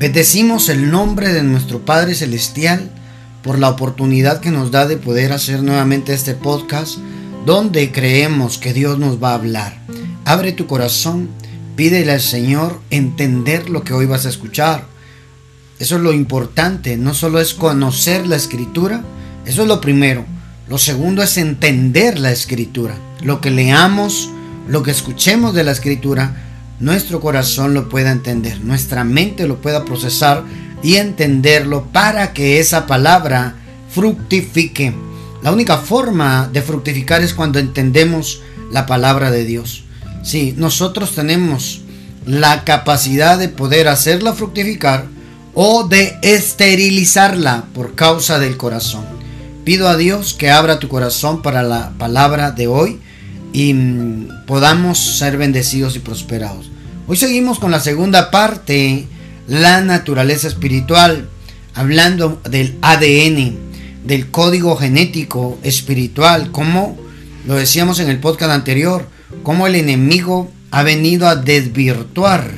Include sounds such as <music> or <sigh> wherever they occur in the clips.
Bendecimos el nombre de nuestro Padre Celestial por la oportunidad que nos da de poder hacer nuevamente este podcast donde creemos que Dios nos va a hablar. Abre tu corazón, pídele al Señor entender lo que hoy vas a escuchar. Eso es lo importante, no solo es conocer la escritura, eso es lo primero. Lo segundo es entender la escritura. Lo que leamos, lo que escuchemos de la escritura, nuestro corazón lo pueda entender, nuestra mente lo pueda procesar y entenderlo para que esa palabra fructifique. La única forma de fructificar es cuando entendemos la palabra de Dios. Si nosotros tenemos la capacidad de poder hacerla fructificar o de esterilizarla por causa del corazón. Pido a Dios que abra tu corazón para la palabra de hoy y mm, podamos ser bendecidos y prosperados. Hoy seguimos con la segunda parte, la naturaleza espiritual, hablando del ADN, del código genético espiritual, como lo decíamos en el podcast anterior, cómo el enemigo ha venido a desvirtuar,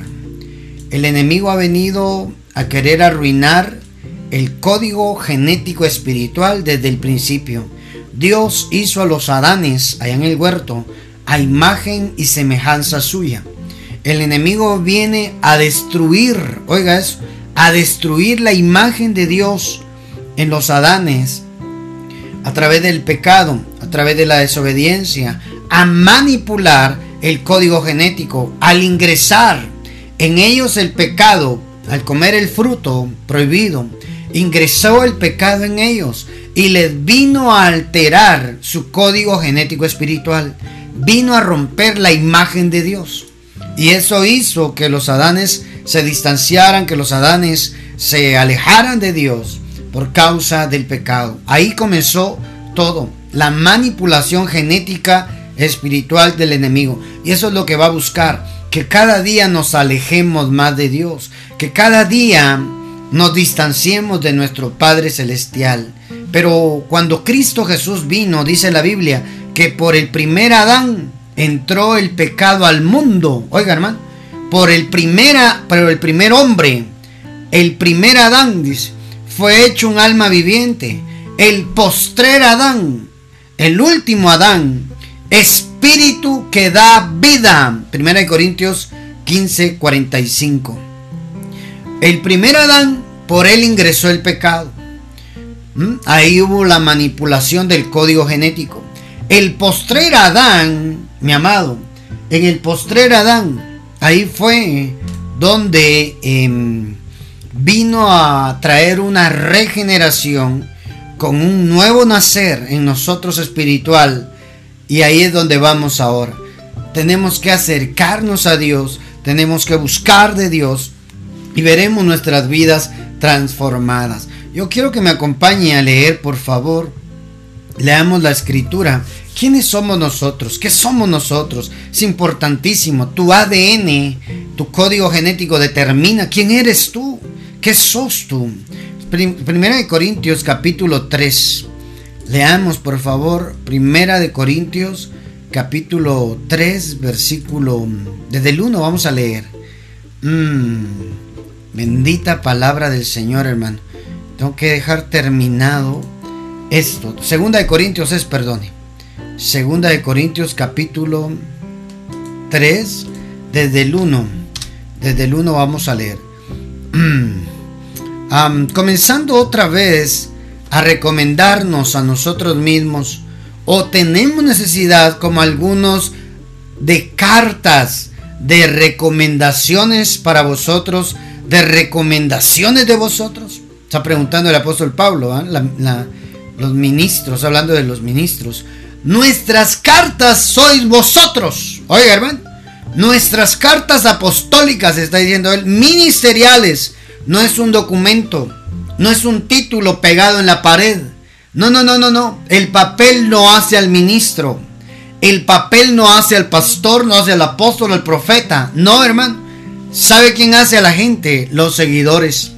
el enemigo ha venido a querer arruinar el código genético espiritual desde el principio. Dios hizo a los Adanes allá en el huerto a imagen y semejanza suya. El enemigo viene a destruir, oiga eso, a destruir la imagen de Dios en los Adanes a través del pecado, a través de la desobediencia, a manipular el código genético, al ingresar en ellos el pecado, al comer el fruto prohibido, ingresó el pecado en ellos y les vino a alterar su código genético espiritual, vino a romper la imagen de Dios. Y eso hizo que los Adanes se distanciaran, que los Adanes se alejaran de Dios por causa del pecado. Ahí comenzó todo, la manipulación genética espiritual del enemigo. Y eso es lo que va a buscar, que cada día nos alejemos más de Dios, que cada día nos distanciemos de nuestro Padre Celestial. Pero cuando Cristo Jesús vino, dice la Biblia, que por el primer Adán entró el pecado al mundo. Oiga, hermano, por el, primera, por el primer hombre, el primer Adán, dice, fue hecho un alma viviente. El postrer Adán, el último Adán, espíritu que da vida. Primera de Corintios 15, 45. El primer Adán, por él ingresó el pecado. ¿Mm? Ahí hubo la manipulación del código genético. El postrer Adán, mi amado, en el postrer Adán, ahí fue donde em, vino a traer una regeneración con un nuevo nacer en nosotros espiritual. Y ahí es donde vamos ahora. Tenemos que acercarnos a Dios, tenemos que buscar de Dios y veremos nuestras vidas transformadas. Yo quiero que me acompañe a leer, por favor. Leamos la escritura. ¿Quiénes somos nosotros? ¿Qué somos nosotros? Es importantísimo. Tu ADN, tu código genético determina quién eres tú. ¿Qué sos tú? Primera de Corintios capítulo 3. Leamos por favor. Primera de Corintios capítulo 3 versículo... Desde el 1 vamos a leer. Mmm Bendita palabra del Señor, hermano. Tengo que dejar terminado esto. Segunda de Corintios es, perdone. Segunda de Corintios capítulo 3, desde el 1. Desde el 1 vamos a leer. <clears throat> comenzando otra vez a recomendarnos a nosotros mismos o tenemos necesidad como algunos de cartas de recomendaciones para vosotros de recomendaciones de vosotros? Está preguntando el apóstol Pablo, ¿ah? los ministros, hablando de los ministros. Nuestras cartas sois vosotros. Oiga, hermano. Nuestras cartas apostólicas, está diciendo él, ministeriales. No es un documento, no es un título pegado en la pared. No, no, no, no, no. El papel no hace al ministro. El papel no hace al pastor, no hace al apóstol, al profeta. No, hermano. ¿Sabe quién hace a la gente? Los seguidores,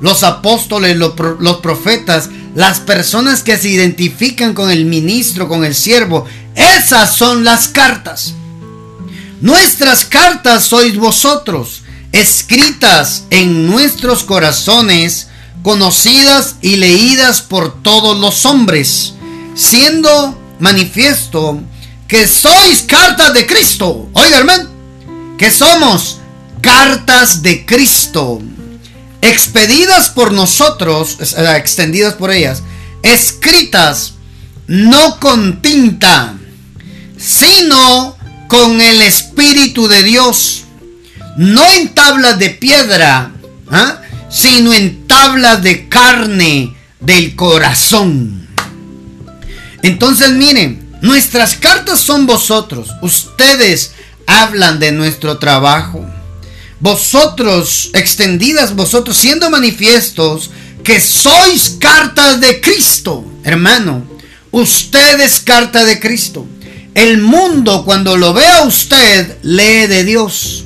los apóstoles, los, profetas, las personas que se identifican con el ministro, con el siervo. Esas son las cartas. Nuestras cartas sois vosotros, escritas en nuestros corazones, conocidas y leídas por todos los hombres, siendo manifiesto que sois cartas de Cristo. Oiga, hermano, que somos cartas de Cristo, expedidas por nosotros, extendidas por ellas, escritas no con tinta, sino con el Espíritu de Dios, no en tablas de piedra, ¿ah? sino en tablas de carne del corazón. Entonces miren, nuestras cartas son vosotros, ustedes hablan de nuestro trabajo. Vosotros, extendidas vosotros, siendo manifiestos que sois cartas de Cristo, hermano. Usted es carta de Cristo. El mundo cuando lo vea usted lee de Dios.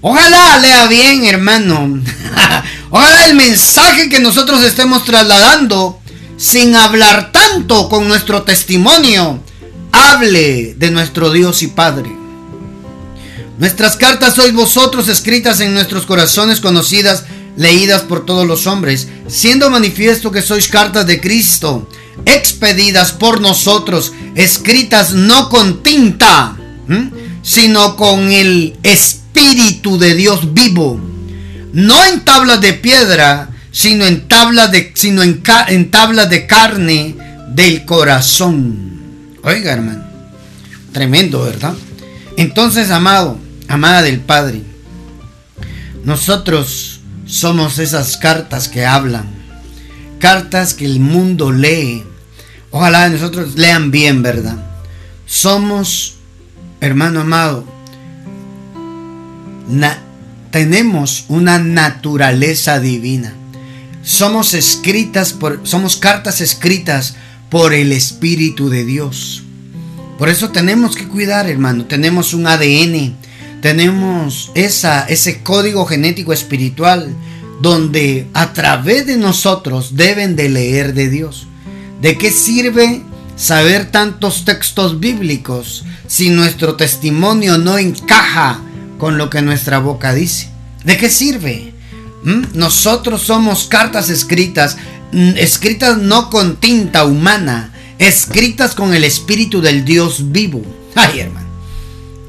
Ojalá lea bien, hermano. <laughs> Ojalá el mensaje que nosotros estemos trasladando, sin hablar tanto con nuestro testimonio, hable de nuestro Dios y Padre. Nuestras cartas sois vosotros escritas en nuestros corazones conocidas leídas por todos los hombres, siendo manifiesto que sois cartas de Cristo, expedidas por nosotros, escritas no con tinta, sino con el Espíritu de Dios vivo, no en tablas de piedra, sino en tablas de, sino en, en tablas de carne del corazón. Oiga, hermano, tremendo, ¿verdad? Entonces, amado, amada del Padre, nosotros somos esas cartas que hablan, cartas que el mundo lee. Ojalá nosotros lean bien, ¿verdad? Somos, hermano amado, tenemos una naturaleza divina. Somos escritas por, somos cartas escritas por el Espíritu de Dios. Por eso tenemos que cuidar, hermano. Tenemos un ADN tenemos esa, ese código genético espiritual donde a través de nosotros deben de leer de Dios. ¿De qué sirve saber tantos textos bíblicos si nuestro testimonio no encaja con lo que nuestra boca dice? ¿De qué sirve? ¿Mm? Nosotros somos cartas escritas, mm, escritas no con tinta humana, escritas con el Espíritu del Dios vivo. Ay, hermano.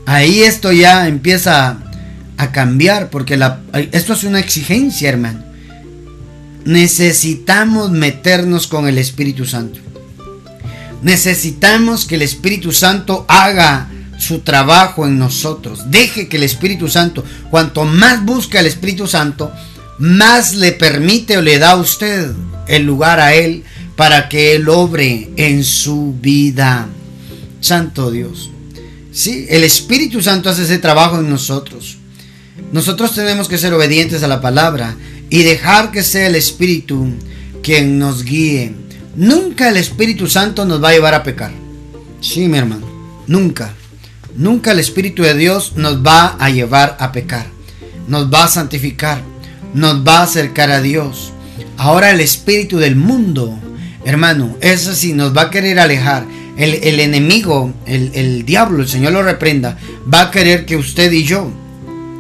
Ahí esto ya empieza a cambiar porque esto es una exigencia, hermano. Necesitamos meternos con el Espíritu Santo. Necesitamos que el Espíritu Santo haga su trabajo en nosotros. Deje que el Espíritu Santo, cuanto más busca el Espíritu Santo, más le permite o le da a usted el lugar a Él para que Él obre en su vida. Santo Dios. Sí, el Espíritu Santo hace ese trabajo en nosotros. Nosotros tenemos que ser obedientes a la palabra y dejar que sea el Espíritu quien nos guíe. Nunca el Espíritu Santo nos va a llevar a pecar. Sí, mi hermano, nunca. Nunca el Espíritu de Dios nos va a llevar a pecar. Nos va a santificar. Nos va a acercar a Dios. Ahora el Espíritu del mundo, hermano, eso sí nos va a querer alejar el, enemigo, el, el diablo, el Señor lo reprenda, va a querer que usted y yo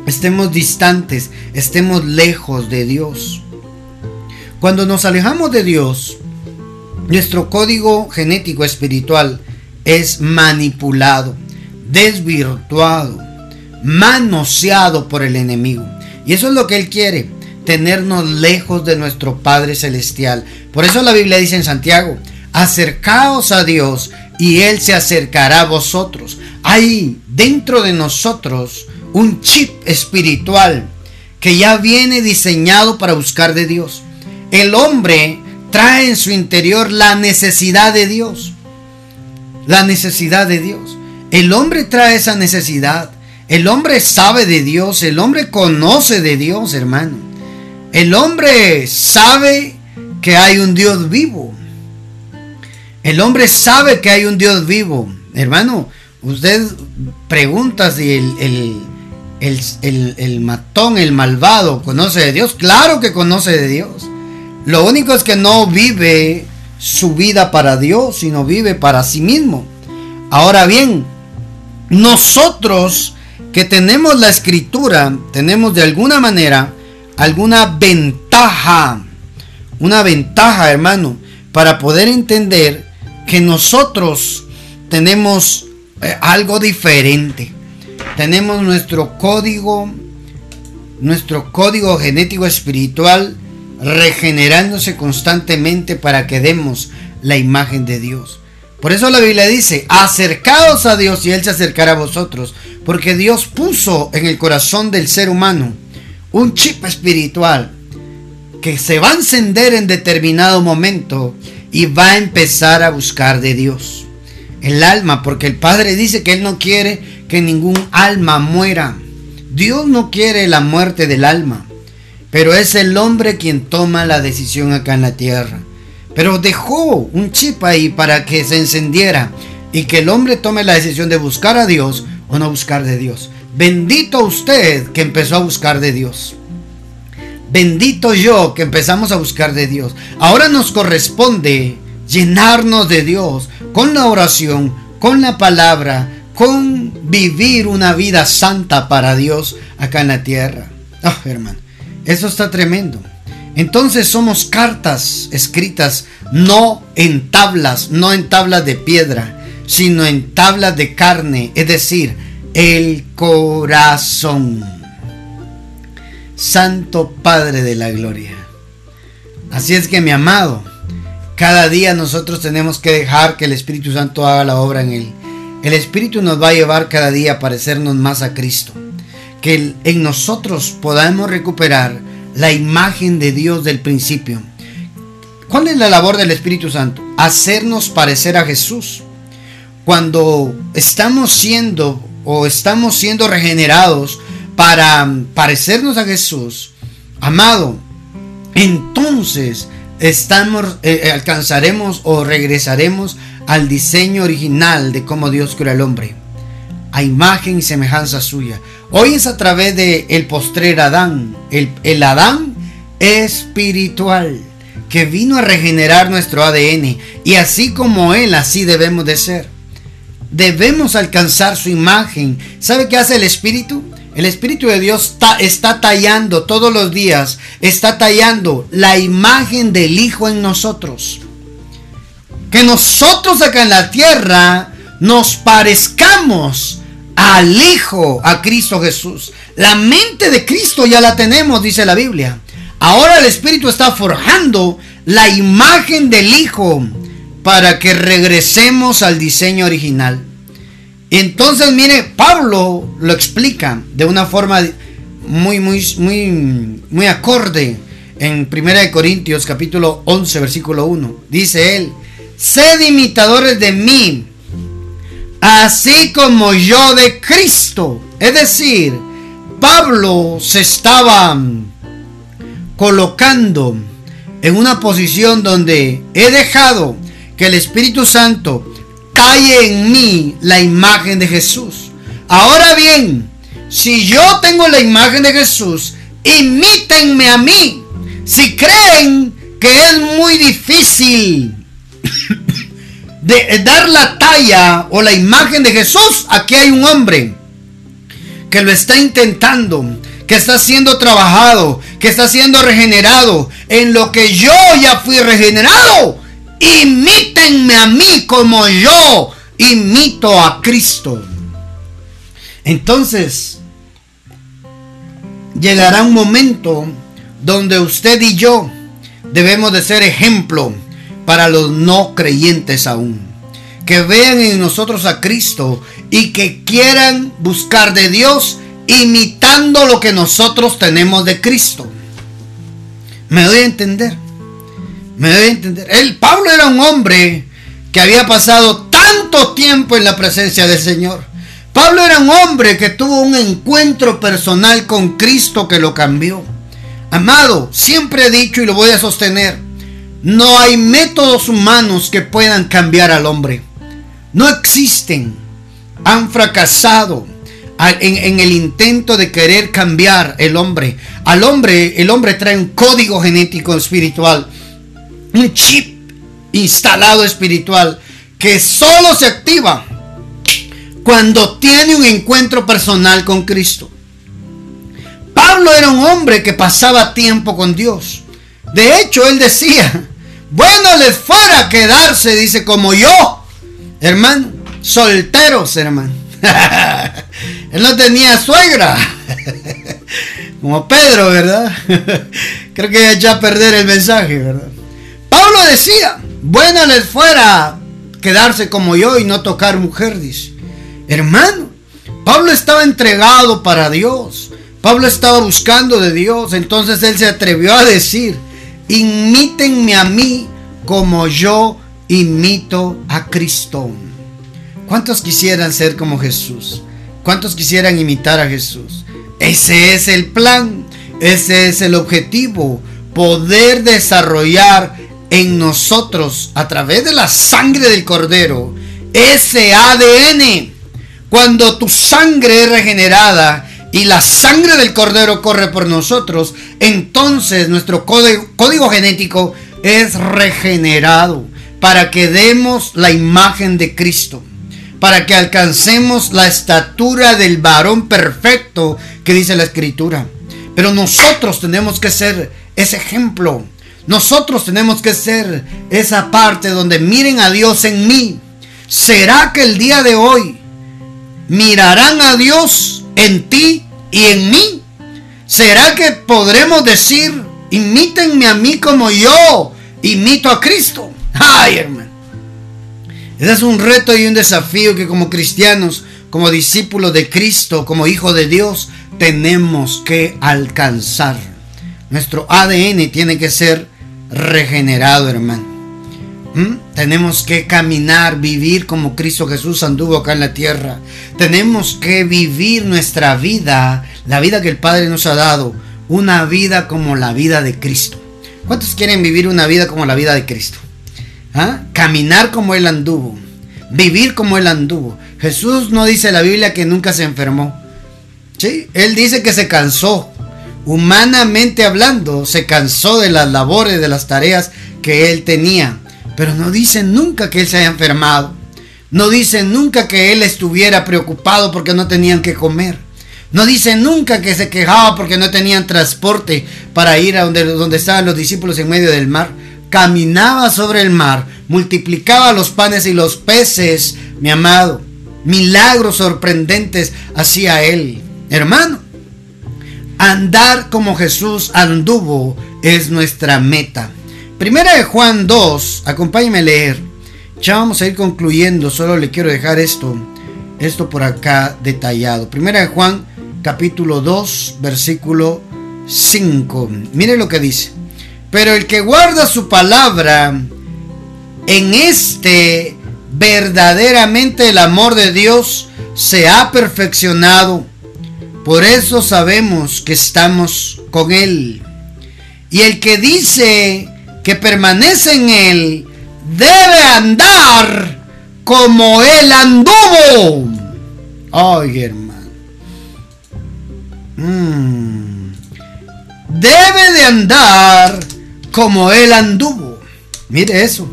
estemos distantes, estemos lejos de Dios. Cuando nos alejamos de Dios, nuestro código genético espiritual es manipulado, desvirtuado, manoseado por el enemigo. Y eso es lo que Él quiere, tenernos lejos de nuestro Padre Celestial. Por eso la Biblia dice en Santiago, acercaos a Dios y Él se acercará a vosotros. Hay dentro de nosotros un chip espiritual que ya viene diseñado para buscar de Dios. El hombre trae en su interior la necesidad de Dios. La necesidad de Dios. El hombre trae esa necesidad. El hombre sabe de Dios. El hombre conoce de Dios, hermano. El hombre sabe que hay un Dios vivo. El hombre sabe que hay un Dios vivo. Hermano, usted pregunta si el, el, matón, el malvado, conoce de Dios. Claro que conoce de Dios. Lo único es que no vive su vida para Dios, sino vive para sí mismo. Ahora bien, nosotros que tenemos la escritura, tenemos de alguna manera alguna ventaja, una ventaja, hermano, para poder entender que nosotros tenemos eh, algo diferente. Tenemos nuestro código, nuestro código genético espiritual regenerándose constantemente para que demos la imagen de Dios. Por eso la Biblia dice, acercaos a Dios y Él se acercará a vosotros, porque Dios puso en el corazón del ser humano un chip espiritual que se va a encender en determinado momento y va a empezar a buscar de Dios. El alma, porque el Padre dice que Él no quiere que ningún alma muera. Dios no quiere la muerte del alma, pero es el hombre quien toma la decisión acá en la tierra. Pero dejó un chip ahí para que se encendiera y que el hombre tome la decisión de buscar a Dios o no buscar de Dios. Bendito usted que empezó a buscar de Dios. Bendito yo que empezamos a buscar de Dios. Ahora nos corresponde llenarnos de Dios con la oración, con la palabra, con vivir una vida santa para Dios acá en la tierra. Oh, hermano, eso está tremendo. Entonces somos cartas escritas no en tablas, no en tablas de piedra, sino en tablas de carne, es decir, el corazón. Santo Padre de la Gloria. Así es que mi amado, cada día nosotros tenemos que dejar que el Espíritu Santo haga la obra en él. El Espíritu nos va a llevar cada día a parecernos más a Cristo. Que en nosotros podamos recuperar la imagen de Dios del principio. ¿Cuál es la labor del Espíritu Santo? Hacernos parecer a Jesús. Cuando estamos siendo o estamos siendo regenerados para parecernos a Jesús, amado, entonces estamos, eh, eh, alcanzaremos o regresaremos al diseño original de cómo Dios creó al hombre, a imagen y semejanza suya. Hoy es a través de el postrer Adán, el, el Adán espiritual que vino a regenerar nuestro ADN y así como él, así debemos de ser. Debemos alcanzar su imagen. ¿Sabe qué hace el Espíritu? El Espíritu de Dios está tallando todos los días, está tallando la imagen del Hijo en nosotros. Que nosotros acá en la tierra nos parezcamos al Hijo, a Cristo Jesús. La mente de Cristo ya la tenemos, dice la Biblia. Ahora el Espíritu está forjando la imagen del Hijo para que regresemos al diseño original. Entonces, mire, Pablo lo explica de una forma muy, muy, muy, muy acorde en 1 Corintios capítulo 11, versículo 1. Dice él, sed imitadores de mí, así como yo de Cristo. Es decir, Pablo se estaba colocando en una posición donde he dejado que el Espíritu Santo talle en mí la imagen de Jesús. Ahora bien, si yo tengo la imagen de Jesús, imítenme a mí. Si creen que es muy difícil de dar la talla o la imagen de Jesús, aquí hay un hombre que lo está intentando, que está siendo trabajado, que está siendo regenerado, en lo que yo ya fui regenerado imítenme a mí como yo imito a Cristo. Entonces, llegará un momento donde usted y yo debemos de ser ejemplo para los no creyentes aún. Que vean en nosotros a Cristo y que quieran buscar de Dios imitando lo que nosotros tenemos de Cristo. ¿Me doy a entender? Me debe entender. El Pablo era un hombre que había pasado tanto tiempo en la presencia del Señor. Pablo era un hombre que tuvo un encuentro personal con Cristo que lo cambió. Amado, siempre he dicho y lo voy a sostener, no hay métodos humanos que puedan cambiar al hombre. No existen. Han fracasado en, en, el intento de querer cambiar el hombre. Al hombre, el hombre trae un código genético espiritual un chip instalado espiritual que solo se activa cuando tiene un encuentro personal con Cristo. Pablo era un hombre que pasaba tiempo con Dios. De hecho, él decía, bueno les fuera quedarse, dice, como yo, hermano, solteros, hermano. <laughs> él no tenía suegra, <laughs> como Pedro, ¿verdad? <laughs> Creo que ya perder el mensaje, ¿verdad? Pablo decía, bueno les fuera quedarse como yo y no tocar mujer, dice. Hermano, Pablo estaba entregado para Dios. Pablo estaba buscando de Dios. Entonces él se atrevió a decir, imítenme a mí como yo imito a Cristo. ¿Cuántos quisieran ser como Jesús? ¿Cuántos quisieran imitar a Jesús? Ese es el plan, ese es el objetivo, poder desarrollar en nosotros a través de la sangre del cordero ese ADN cuando tu sangre es regenerada y la sangre del cordero corre por nosotros, entonces nuestro código, genético es regenerado para que demos la imagen de Cristo, para que alcancemos la estatura del varón perfecto que dice la escritura. Pero nosotros tenemos que ser ese ejemplo. Nosotros tenemos que ser esa parte donde miren a Dios en mí. ¿Será que el día de hoy mirarán a Dios en ti y en mí? ¿Será que podremos decir, imítenme a mí como yo imito a Cristo? Ay, hermano. Ese es un reto y un desafío que como cristianos, como discípulos de Cristo, como hijos de Dios, tenemos que alcanzar. Nuestro ADN tiene que ser regenerado, hermano. ¿Mm? Tenemos que caminar, vivir como Cristo Jesús anduvo acá en la tierra. Tenemos que vivir nuestra vida, la vida que el Padre nos ha dado, una vida como la vida de Cristo. ¿Cuántos quieren vivir una vida como la vida de Cristo? ¿Ah? Caminar como Él anduvo, vivir como Él anduvo. Jesús no dice en la Biblia que nunca se enfermó. ¿Sí? Él dice que se cansó. Humanamente hablando, se cansó de las labores, de las tareas que Él tenía pero no dicen nunca que él se haya enfermado. No dicen nunca que él estuviera preocupado porque no tenían que comer. No dicen nunca que se quejaba porque no tenían transporte para ir a donde, donde estaban los discípulos en medio del mar. Caminaba sobre el mar, multiplicaba los panes y los peces, mi amado. Milagros sorprendentes hacía él. Hermano, andar como Jesús anduvo es nuestra meta. Primera de Juan 2, acompáñeme a leer. Ya vamos a ir concluyendo, solo le quiero dejar esto, esto por acá detallado. Primera de Juan, capítulo 2, versículo 5. Mire lo que dice. Pero el que guarda su palabra, en este verdaderamente el amor de Dios se ha perfeccionado. Por eso sabemos que estamos con Él. Y el que dice que permanece en él debe andar como él anduvo. Ay, hermano. Mm. Debe de andar como él anduvo. Mire eso.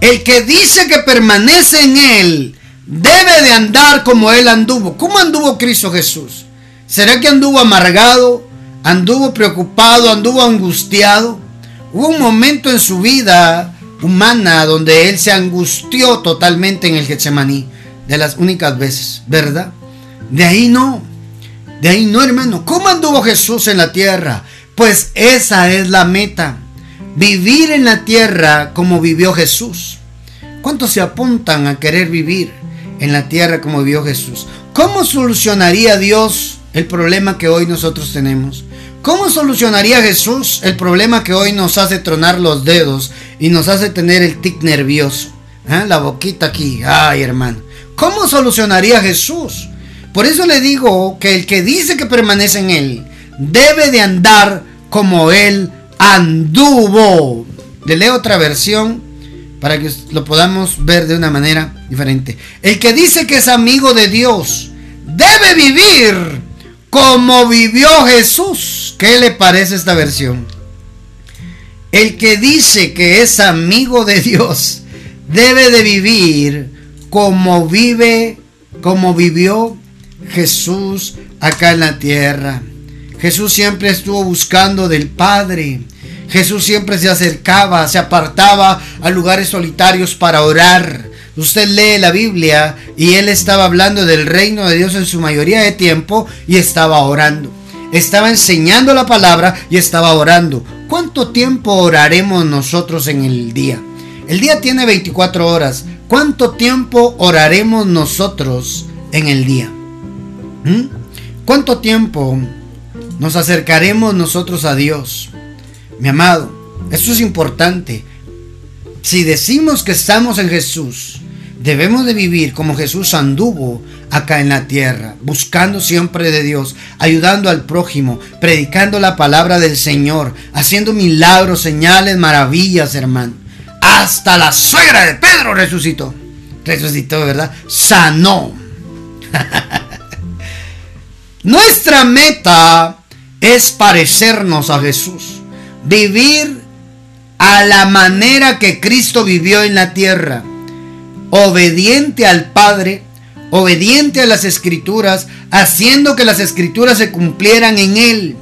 El que dice que permanece en él debe de andar como él anduvo. ¿Cómo anduvo Cristo Jesús? ¿Será que anduvo amargado? ¿Anduvo preocupado? ¿Anduvo angustiado? Hubo un momento en su vida humana donde él se angustió totalmente en el Getsemaní, de las únicas veces, ¿verdad? De ahí no, de ahí no, hermano. ¿Cómo anduvo Jesús en la tierra? Pues esa es la meta, vivir en la tierra como vivió Jesús. ¿Cuántos se apuntan a querer vivir en la tierra como vivió Jesús? ¿Cómo solucionaría Dios el problema que hoy nosotros tenemos? ¿Cómo solucionaría Jesús el problema que hoy nos hace tronar los dedos y nos hace tener el tic nervioso? ¿Eh? La boquita aquí, ay hermano. ¿Cómo solucionaría Jesús? Por eso le digo que el que dice que permanece en Él debe de andar como Él anduvo. Le leo otra versión para que lo podamos ver de una manera diferente. El que dice que es amigo de Dios debe vivir como vivió Jesús. ¿Qué le parece esta versión? El que dice que es amigo de Dios debe de vivir como vive, como vivió Jesús acá en la tierra. Jesús siempre estuvo buscando del Padre. Jesús siempre se acercaba, se apartaba a lugares solitarios para orar. Usted lee la Biblia y él estaba hablando del reino de Dios en su mayoría de tiempo y estaba orando. Estaba enseñando la palabra y estaba orando. ¿Cuánto tiempo oraremos nosotros en el día? El día tiene 24 horas. ¿Cuánto tiempo oraremos nosotros en el día? ¿Mm? ¿Cuánto tiempo nos acercaremos nosotros a Dios? Mi amado, eso es importante. Si decimos que estamos en Jesús, debemos de vivir como Jesús anduvo acá en la tierra, buscando siempre de Dios, ayudando al prójimo, predicando la palabra del Señor, haciendo milagros, señales, maravillas, hermano. Hasta la suegra de Pedro resucitó. Resucitó, ¿verdad? Sanó. <laughs> Nuestra meta es parecernos a Jesús. Vivir a la manera que Cristo vivió en la tierra. Obediente al Padre, obediente a las escrituras, haciendo que las escrituras se cumplieran en Él.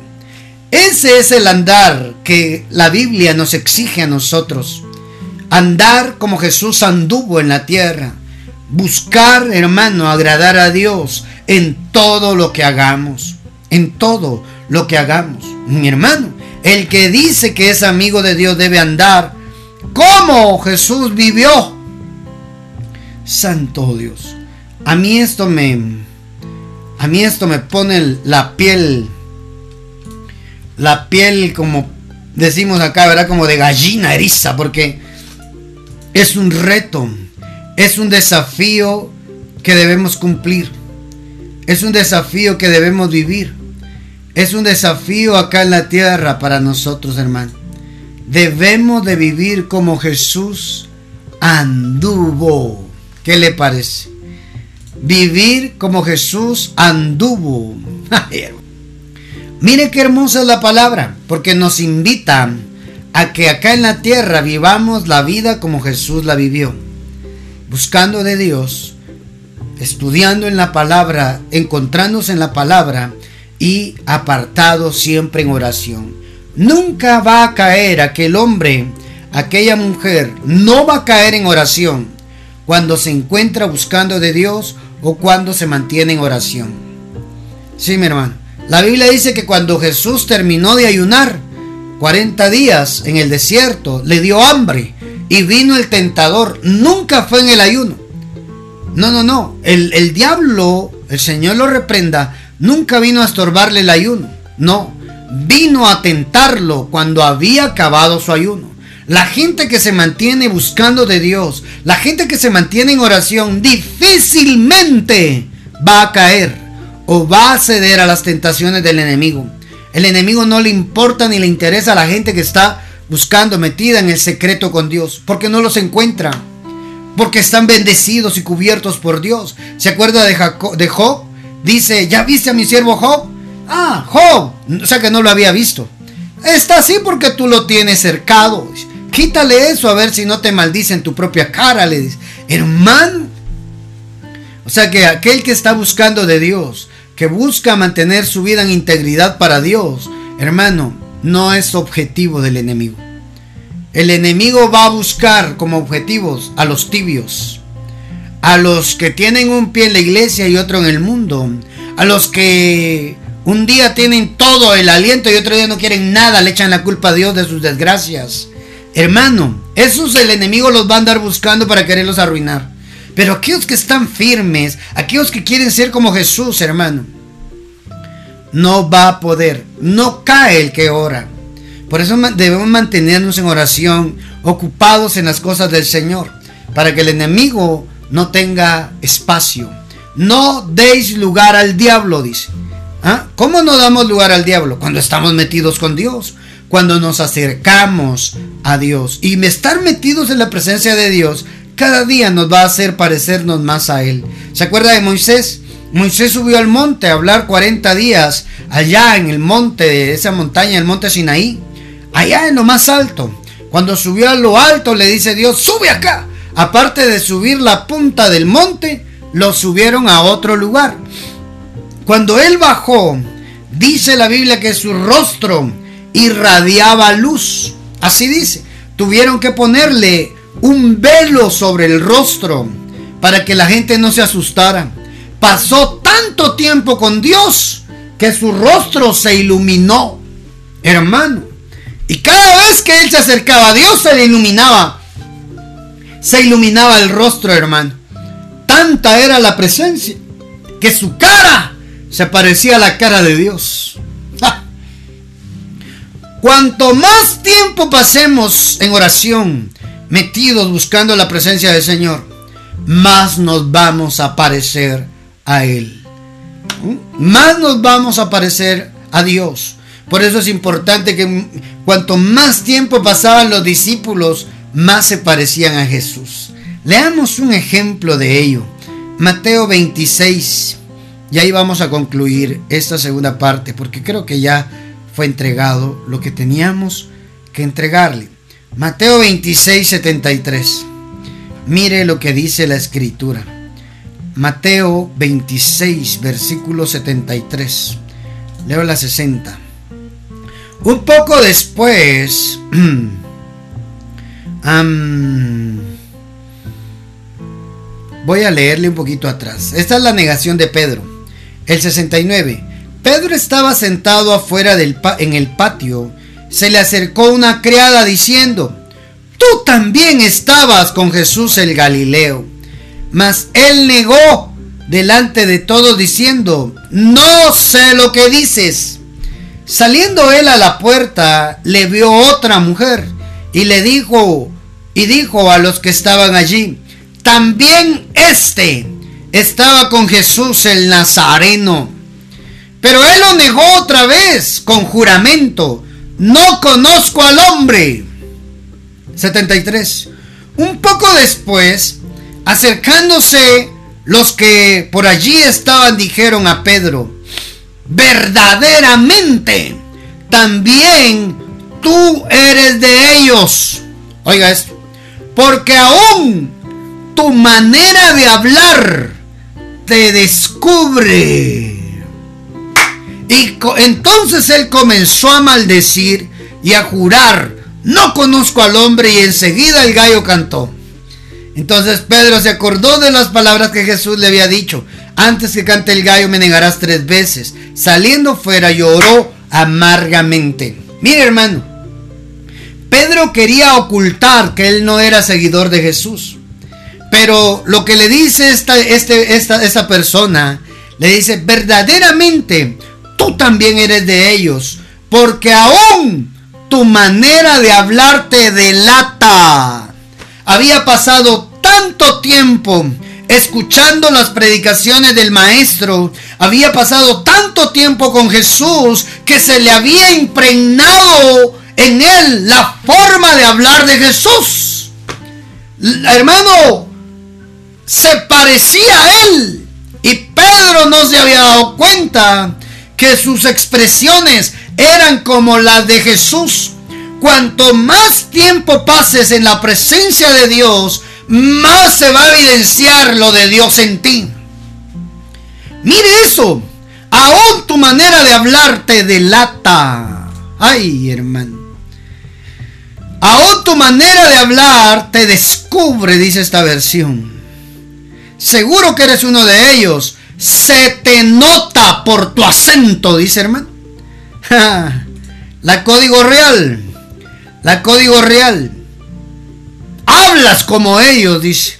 Ese es el andar que la Biblia nos exige a nosotros. Andar como Jesús anduvo en la tierra. Buscar, hermano, agradar a Dios en todo lo que hagamos. En todo lo que hagamos. Mi hermano, el que dice que es amigo de Dios debe andar como Jesús vivió. Santo Dios. A mí esto me a mí esto me pone la piel la piel como decimos acá, ¿verdad? Como de gallina eriza porque es un reto, es un desafío que debemos cumplir. Es un desafío que debemos vivir. Es un desafío acá en la tierra para nosotros, hermano. Debemos de vivir como Jesús anduvo. ¿Qué le parece? Vivir como Jesús anduvo. <laughs> Mire qué hermosa es la palabra, porque nos invita a que acá en la tierra vivamos la vida como Jesús la vivió, buscando de Dios, estudiando en la palabra, encontrándose en la palabra y apartado siempre en oración. Nunca va a caer aquel hombre, aquella mujer, no va a caer en oración cuando se encuentra buscando de Dios o cuando se mantiene en oración. Sí, mi hermano. La Biblia dice que cuando Jesús terminó de ayunar, 40 días en el desierto, le dio hambre y vino el tentador. Nunca fue en el ayuno. No, no, no. El, el diablo, el Señor lo reprenda, nunca vino a estorbarle el ayuno. No, vino a tentarlo cuando había acabado su ayuno. La gente que se mantiene buscando de Dios, la gente que se mantiene en oración, difícilmente va a caer o va a ceder a las tentaciones del enemigo. El enemigo no le importa ni le interesa a la gente que está buscando, metida en el secreto con Dios, porque no los encuentra, porque están bendecidos y cubiertos por Dios. ¿Se acuerda de, de Job? Dice, ¿ya viste a mi siervo Job? Ah, Job, o sea que no lo había visto. Está así porque tú lo tienes cercado. Quítale eso a ver si no te maldice en tu propia cara, le dice. Hermano. O sea que aquel que está buscando de Dios, que busca mantener su vida en integridad para Dios, hermano, no es objetivo del enemigo. El enemigo va a buscar como objetivos a los tibios, a los que tienen un pie en la iglesia y otro en el mundo, a los que un día tienen todo el aliento y otro día no quieren nada, le echan la culpa a Dios de sus desgracias. Hermano, esos el enemigo los va a andar buscando para quererlos arruinar. Pero aquellos que están firmes, aquellos que quieren ser como Jesús, hermano, no va a poder. No cae el que ora. Por eso debemos mantenernos en oración, ocupados en las cosas del Señor, para que el enemigo no tenga espacio. No deis lugar al diablo, dice. ¿Ah? ¿Cómo no damos lugar al diablo? Cuando estamos metidos con Dios, cuando nos acercamos a Dios. Y estar metidos en la presencia de Dios cada día nos va a hacer parecernos más a Él. ¿Se acuerda de Moisés? Moisés subió al monte a hablar 40 días allá en el monte de esa montaña, el monte Sinaí, allá en lo más alto. Cuando subió a lo alto le dice Dios, sube acá, aparte de subir la punta del monte, lo subieron a otro lugar. Cuando él bajó, dice la Biblia que su rostro irradiaba luz. Así dice, tuvieron que ponerle un velo sobre el rostro para que la gente no se asustara. Pasó tanto tiempo con Dios que su rostro se iluminó, hermano. Y cada vez que él se acercaba a Dios se le iluminaba. Se iluminaba el rostro, hermano. Tanta era la presencia que su cara se parecía a la cara de Dios. Cuanto más tiempo pasemos en oración, metidos buscando la presencia del Señor, más nos vamos a parecer a Él. ¿Mm? Más nos vamos a parecer a Dios. Por eso es importante que cuanto más tiempo pasaban los discípulos, más se parecían a Jesús. Leamos un ejemplo de ello. Mateo 26. Y ahí vamos a concluir esta segunda parte, porque creo que ya fue entregado lo que teníamos que entregarle. Mateo 26, 73. Mire lo que dice la escritura. Mateo 26, versículo 73. Leo la 60. Un poco después, <clears throat> voy a leerle un poquito atrás. Esta es la negación de Pedro. El 69. Pedro estaba sentado afuera del en el patio se le acercó una criada diciendo, Tú también estabas con Jesús el Galileo. Mas él negó delante de todos diciendo, No sé lo que dices. Saliendo él a la puerta, le vio otra mujer y le dijo, y dijo a los que estaban allí, también este estaba con Jesús el Nazareno. Pero él lo negó otra vez con juramento no conozco al hombre. 73. Un poco después, acercándose los que por allí estaban, dijeron a Pedro, verdaderamente, también tú eres de ellos. Oiga esto, porque aún tu manera de hablar te descubre. Y entonces él comenzó a maldecir y a jurar, no conozco al hombre y enseguida el gallo cantó. Entonces Pedro se acordó de las palabras que Jesús le había dicho, antes que cante el gallo me negarás tres veces. Saliendo fuera lloró amargamente. Mire hermano, Pedro quería ocultar que él no era seguidor de Jesús. Pero lo que le dice esta, este, esta, esta persona, le dice, verdaderamente tú también eres de ellos, porque aún tu manera de hablar te delata. Había pasado tanto tiempo escuchando las predicaciones del maestro, había pasado tanto tiempo con Jesús que se le había impregnado en él la forma de hablar de Jesús. Hermano, se parecía a él. Y Pedro no se había dado cuenta que sus expresiones eran como las de Jesús. Cuanto más tiempo pases en la presencia de Dios, más se va a evidenciar lo de Dios en ti. Mire eso. Aún tu manera de hablar te delata. Ay, hermano. Aún tu manera de hablar te descubre, dice esta versión. Seguro que eres uno de ellos se te nota por tu acento, dice hermano. <laughs> la código real. La código real. Hablas como ellos, dice.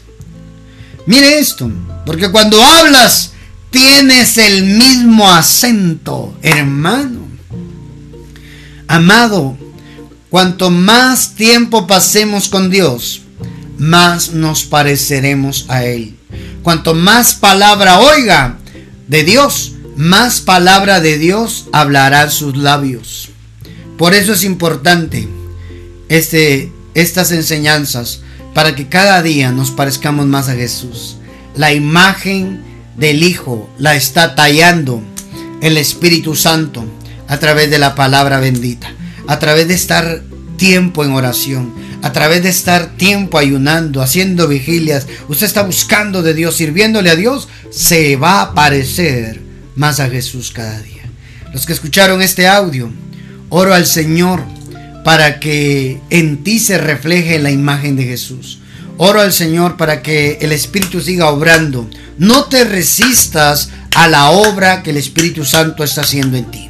Mire esto, porque cuando hablas tienes el mismo acento, hermano. Amado, cuanto más tiempo pasemos con Dios, más nos pareceremos a Él. Cuanto más palabra oiga de Dios, más palabra de Dios hablará sus labios. Por eso es importante este, estas enseñanzas para que cada día nos parezcamos más a Jesús. La imagen del Hijo la está tallando el Espíritu Santo a través de la palabra bendita, a través de estar tiempo en oración, a través de estar tiempo ayunando, haciendo vigilias, usted está buscando de Dios, sirviéndole a Dios, se va a parecer más a Jesús cada día. Los que escucharon este audio, oro al Señor para que en ti se refleje la imagen de Jesús. Oro al Señor para que el Espíritu siga obrando. No te resistas a la obra que el Espíritu Santo está haciendo en ti.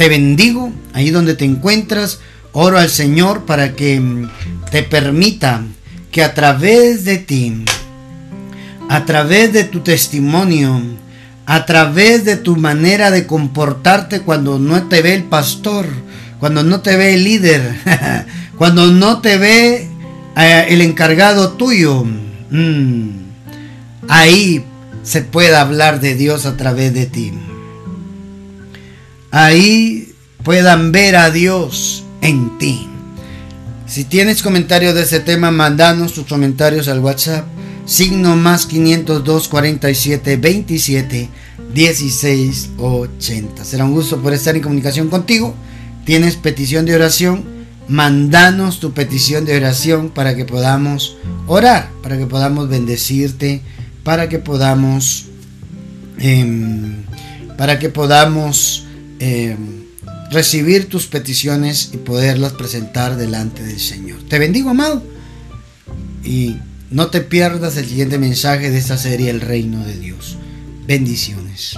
Te bendigo ahí donde te encuentras. Oro al Señor para que mm, te permita que a través de ti, a través de tu testimonio, a través de tu manera de comportarte cuando no te ve el pastor, cuando no te ve el líder, <laughs> cuando no te ve eh, el encargado tuyo, mm, ahí se pueda hablar de Dios a través de ti. Ahí puedan ver a Dios en ti. Si tienes comentarios de ese tema, mandanos tus comentarios al WhatsApp. Signo más 502 47 27 16 80. Será un gusto por estar en comunicación contigo. Tienes petición de oración, mandanos tu petición de oración para que podamos orar, para que podamos bendecirte, para que podamos, em, para que podamos em, recibir tus peticiones y poderlas presentar delante del Señor. Te bendigo, amado, y no te pierdas el siguiente mensaje de esta serie El Reino de Dios. Bendiciones.